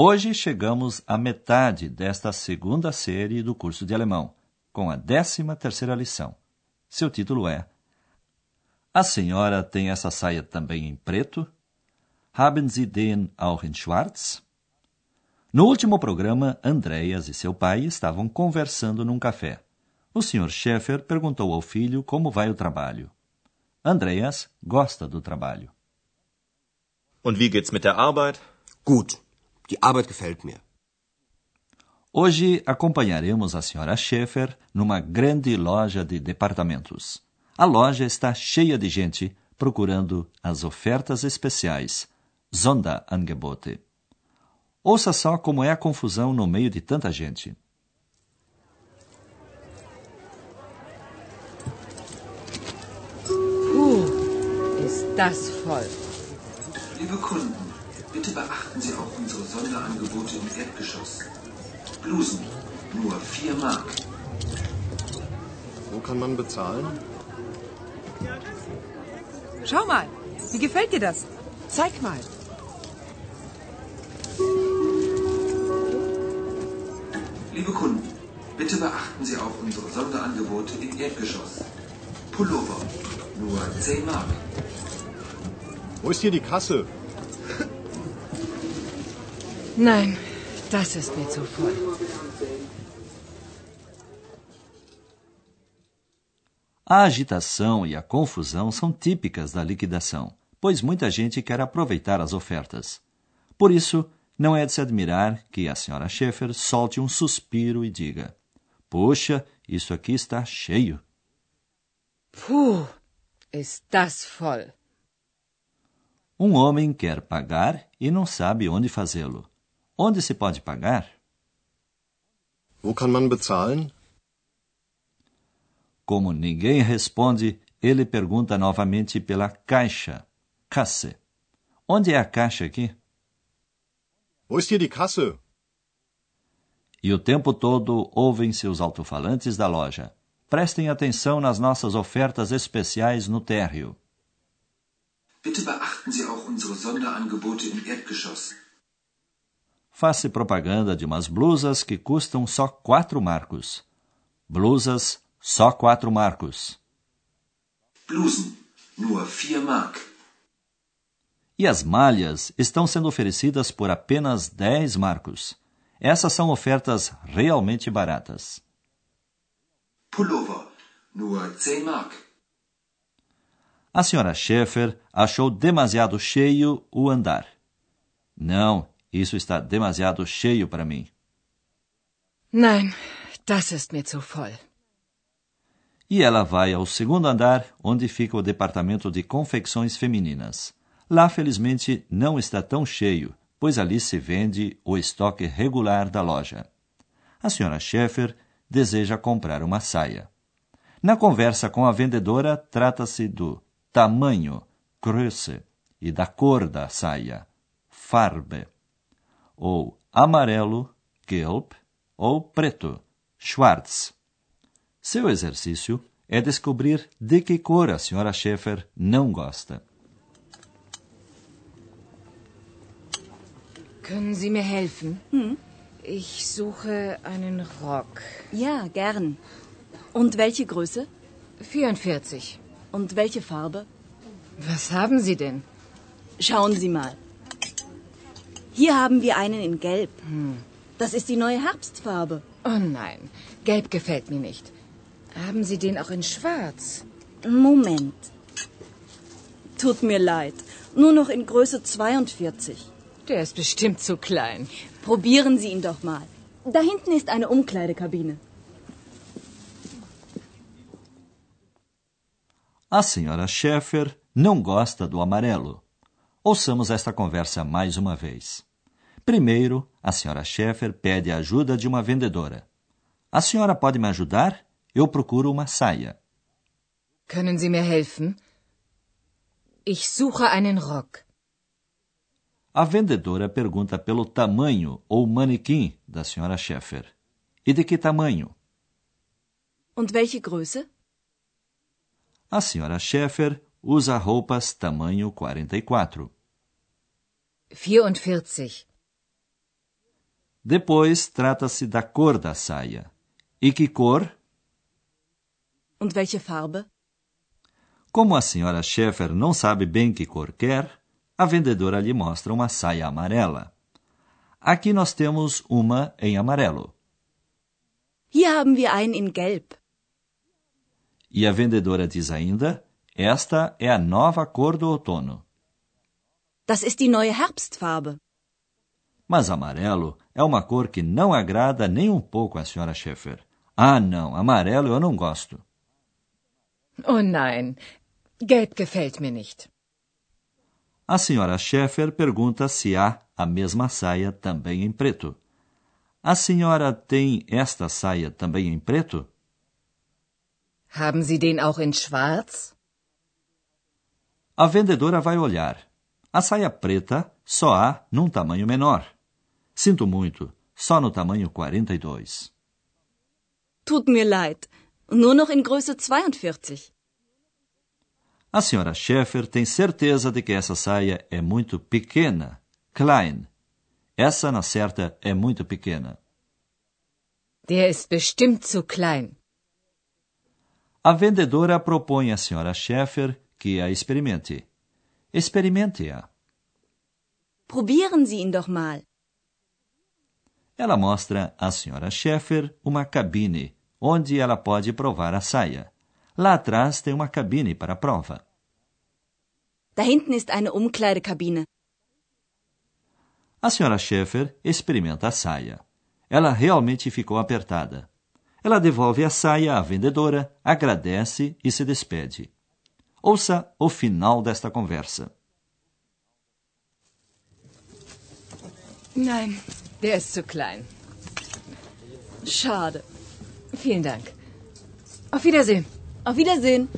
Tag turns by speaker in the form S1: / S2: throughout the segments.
S1: Hoje chegamos à metade desta segunda série do curso de alemão, com a décima terceira lição. Seu título é A senhora tem essa saia também em preto? Haben Sie den auch in schwarz? No último programa, Andreas e seu pai estavam conversando num café. O Sr. Schaeffer perguntou ao filho como vai o trabalho. Andreas gosta do trabalho.
S2: Und wie geht's mit der Arbeit?
S3: gut, die Arbeit gefällt mir.
S1: Hoje acompanharemos a senhora Schaeffer numa grande loja de departamentos. A loja está cheia de gente procurando as ofertas especiais, Sonderangebote. Ouça só como é a confusão no meio de tanta gente.
S4: Ist das voll.
S5: Liebe Kunden, bitte beachten Sie auch unsere Sonderangebote im Erdgeschoss. Blusen, nur 4 Mark.
S6: Wo kann man bezahlen?
S4: Schau mal, wie gefällt dir das? Zeig mal.
S5: Liebe Kunden, bitte beachten Sie auch unsere Sonderangebote im Erdgeschoss. Pullover, nur 10 Mark.
S6: Wo ist hier die Kasse?
S4: Nein, das ist mir zu voll.
S1: A agitação e a confusão são típicas da liquidação, pois muita gente quer aproveitar as ofertas. Por isso, não é de se admirar que a senhora Schaeffer solte um suspiro e diga: Puxa, isso aqui está cheio.
S4: Puh, ist das voll.
S1: Um homem quer pagar e não sabe onde fazê-lo. Onde se pode pagar?
S6: Wo kann man bezahlen?
S1: Como ninguém responde, ele pergunta novamente pela caixa. Kasse. Onde é a caixa aqui?
S6: Wo ist hier die Kasse?
S1: E o tempo todo ouvem-se os alto-falantes da loja. Prestem atenção nas nossas ofertas especiais no térreo.
S5: Bitte beachten Sie auch unsere Sonderangebote im Erdgeschoss.
S1: Faz-se propaganda de umas blusas que custam só quatro marcos. Blusas, só quatro marcos.
S5: Blusen, nur 4 Mark.
S1: E as malhas estão sendo oferecidas por apenas 10 marcos. Essas são ofertas realmente baratas.
S5: Pullover, nur 10 Mark.
S1: A senhora Schaeffer achou demasiado cheio o andar. Não, isso está demasiado cheio para mim.
S4: Nein, das ist mir zu voll.
S1: E ela vai ao segundo andar, onde fica o departamento de confecções femininas. Lá, felizmente, não está tão cheio, pois ali se vende o estoque regular da loja. A senhora Schaeffer deseja comprar uma saia. Na conversa com a vendedora, trata-se do tamanho, Größe, e da cor da saia, Farbe, ou amarelo, Gelb, ou preto, Schwarz. Seu exercício é descobrir de que cor a senhora Schaeffer não gosta.
S4: Können Sie mir helfen? Ich suche einen Rock.
S7: Ja, gern. Und welche Größe?
S4: 44.
S7: Und welche Farbe?
S4: Was haben Sie denn?
S7: Schauen Sie mal. Hier haben wir einen in Gelb. Das ist die neue Herbstfarbe.
S4: Oh nein, gelb gefällt mir nicht. Haben Sie den auch in schwarz?
S7: Moment. Tut mir leid. Nur noch in Größe 42.
S4: Der ist bestimmt zu klein.
S7: Probieren Sie ihn doch mal. Da hinten ist eine Umkleidekabine.
S1: A senhora Schaeffer não gosta do amarelo. Ouçamos esta conversa mais uma vez. Primeiro, a senhora Schaeffer pede a ajuda de uma vendedora. A senhora pode me ajudar? Eu procuro uma saia.
S4: Können Sie mir helfen? Ich suche einen Rock.
S1: A vendedora pergunta pelo tamanho ou manequim da senhora Scheffer. E de que tamanho?
S7: Und welche Größe?
S1: A senhora Scheffer usa roupas tamanho 44.
S4: 44.
S1: Depois trata-se da cor da saia. E que cor?
S7: Und welche Farbe?
S1: Como a senhora Scheffer não sabe bem que cor quer, a vendedora lhe mostra uma saia amarela. Aqui nós temos uma em amarelo.
S7: Hier haben wir einen in Gelb.
S1: E a vendedora diz ainda: Esta é a nova cor do outono.
S7: Das ist die neue Herbstfarbe.
S1: Mas amarelo é uma cor que não agrada nem um pouco a senhora Scheffer. Ah, não, amarelo eu não gosto.
S4: Oh nein, gelb gefällt mir nicht.
S1: A senhora Scheffer pergunta se há a mesma saia também em preto. A senhora tem esta saia também em preto?
S4: Haben Sie den auch in schwarz?
S1: A vendedora vai olhar. A saia preta só há num tamanho menor. Sinto muito, só no tamanho 42.
S7: Tut mir leid. Nur noch in Größe 42.
S1: A senhora Scheffer tem certeza de que essa saia é muito pequena. Klein. Essa, na certa, é muito pequena.
S4: Der ist bestimmt zu klein.
S1: A vendedora propõe à senhora Scheffer que a experimente. Experimente-a.
S7: Probieren Sie ihn doch mal.
S1: Ela mostra à senhora Scheffer uma cabine, onde ela pode provar a saia. Lá atrás tem uma cabine para a prova.
S7: Da hinten ist eine Umkleidekabine.
S1: A senhora Scheffer experimenta a saia. Ela realmente ficou apertada. Ela devolve a saia à vendedora, agradece e se despede. Ouça o final desta conversa.
S4: Nein, der ist zu klein.
S7: Schade.
S4: Vielen Dank. Auf Wiedersehen.
S7: Auf Wiedersehen.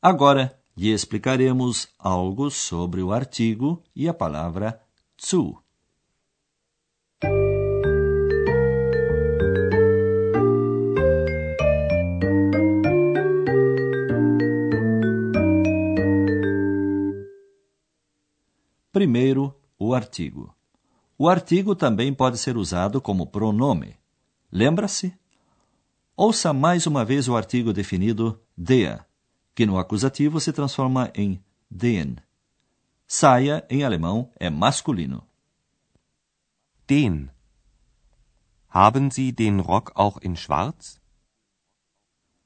S1: Agora lhe explicaremos algo sobre o artigo e a palavra zu. Primeiro, o artigo. O artigo também pode ser usado como pronome. Lembra-se? Ouça mais uma vez o artigo definido der, que no acusativo se transforma em den. Saia, em alemão, é masculino.
S8: Den. Haben Sie den Rock auch in schwarz?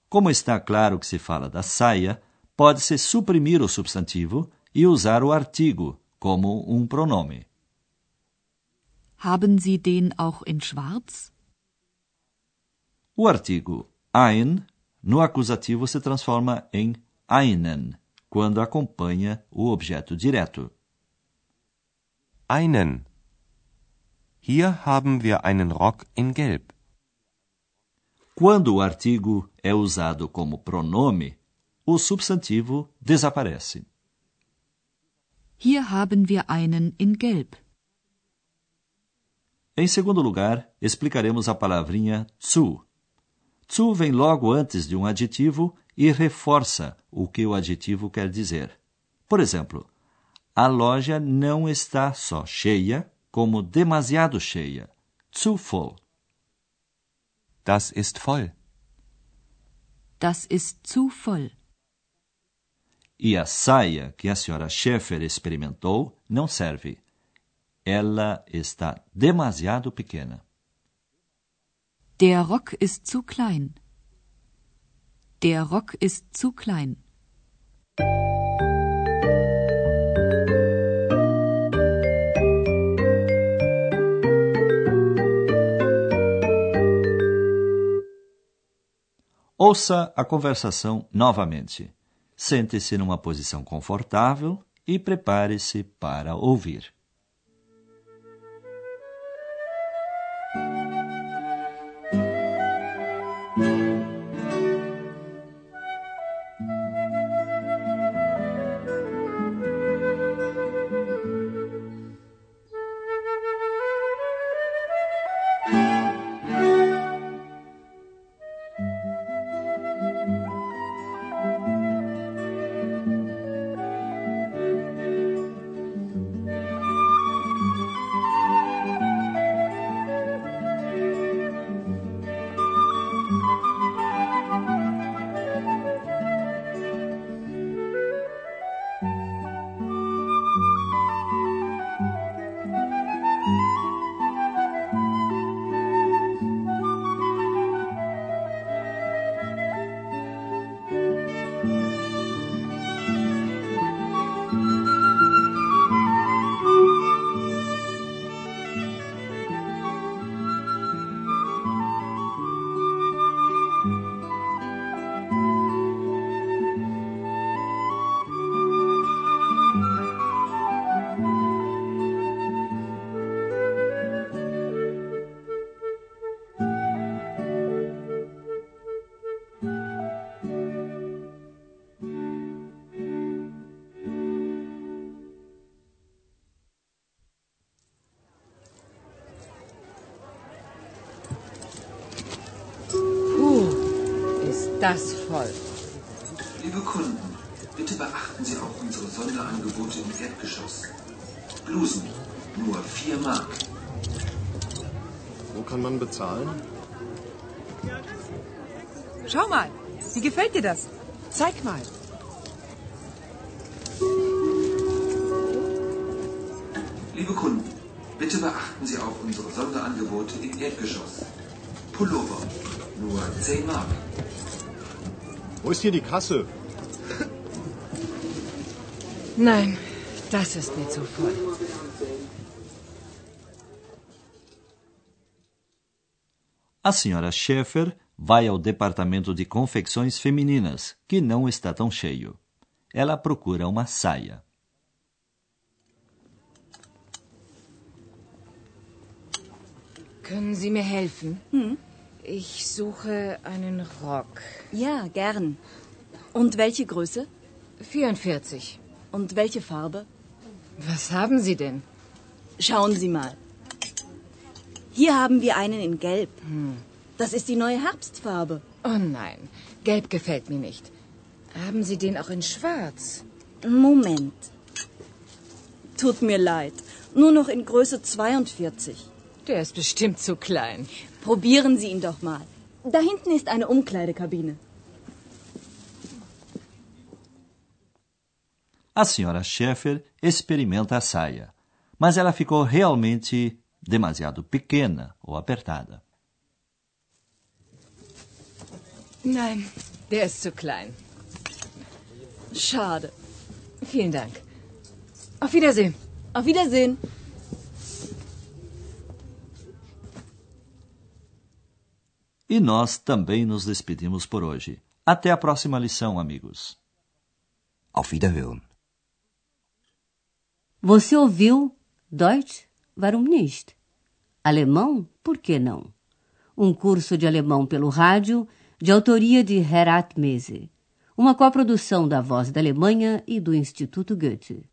S1: Como está claro que se fala da saia, pode-se suprimir o substantivo e usar o artigo como um pronome.
S9: Haben Sie den auch in schwarz?
S1: O artigo ein no acusativo se transforma em einen quando acompanha o objeto direto.
S8: Einen. Hier haben wir einen Rock in Gelb.
S1: Quando o artigo é usado como pronome, o substantivo desaparece.
S9: Hier haben wir einen in Gelb.
S1: Em segundo lugar, explicaremos a palavrinha zu. Zu vem logo antes de um adjetivo e reforça o que o adjetivo quer dizer. Por exemplo, a loja não está só cheia, como demasiado cheia. Zu voll.
S8: Das ist voll.
S9: Das ist zu voll.
S1: E a saia que a senhora Schäfer experimentou não serve. Ela está demasiado pequena.
S9: Der Rock ist zu klein. Der Rock ist zu klein.
S1: Ouça a conversação novamente. Sente-se numa posição confortável e prepare-se para ouvir.
S4: Das voll.
S5: Liebe Kunden, bitte beachten Sie auch unsere Sonderangebote im Erdgeschoss. Blusen, nur 4 Mark.
S6: Wo kann man bezahlen?
S10: Schau mal, wie gefällt dir das? Zeig mal.
S5: Liebe Kunden, bitte beachten Sie auch unsere Sonderangebote im Erdgeschoss. Pullover, nur 10 Mark.
S6: Wo ist hier die Kasse?
S4: Nein, das ist mir zu voll.
S1: A senhora Schaeffer vai ao departamento de confecções femininas, que não está tão cheio. Ela procura uma saia.
S4: Können Sie mir helfen?
S7: Hm?
S4: Ich suche einen Rock.
S7: Ja, gern. Und welche Größe?
S4: 44.
S7: Und welche Farbe?
S4: Was haben Sie denn?
S7: Schauen Sie mal. Hier haben wir einen in Gelb.
S4: Hm.
S7: Das ist die neue Herbstfarbe.
S4: Oh nein, Gelb gefällt mir nicht. Haben Sie den auch in Schwarz?
S7: Moment. Tut mir leid. Nur noch in Größe 42.
S4: Der ist bestimmt zu klein.
S7: Probieren Sie ihn doch mal. Da hinten ist eine Umkleidekabine.
S1: A senhora Schaeffer experimenta a saia, mas ela ficou realmente demasiado pequena ou apertada.
S4: Nein, der ist zu klein.
S7: Schade.
S4: Vielen Dank. Auf Wiedersehen.
S7: Auf Wiedersehen.
S1: E nós também nos despedimos por hoje. Até a próxima lição, amigos.
S3: Auf Wiederhören.
S11: Você ouviu Deutsch? Warum nicht? Alemão? Por que não? Um curso de alemão pelo rádio, de autoria de Herat Mese. Uma coprodução da Voz da Alemanha e do Instituto Goethe.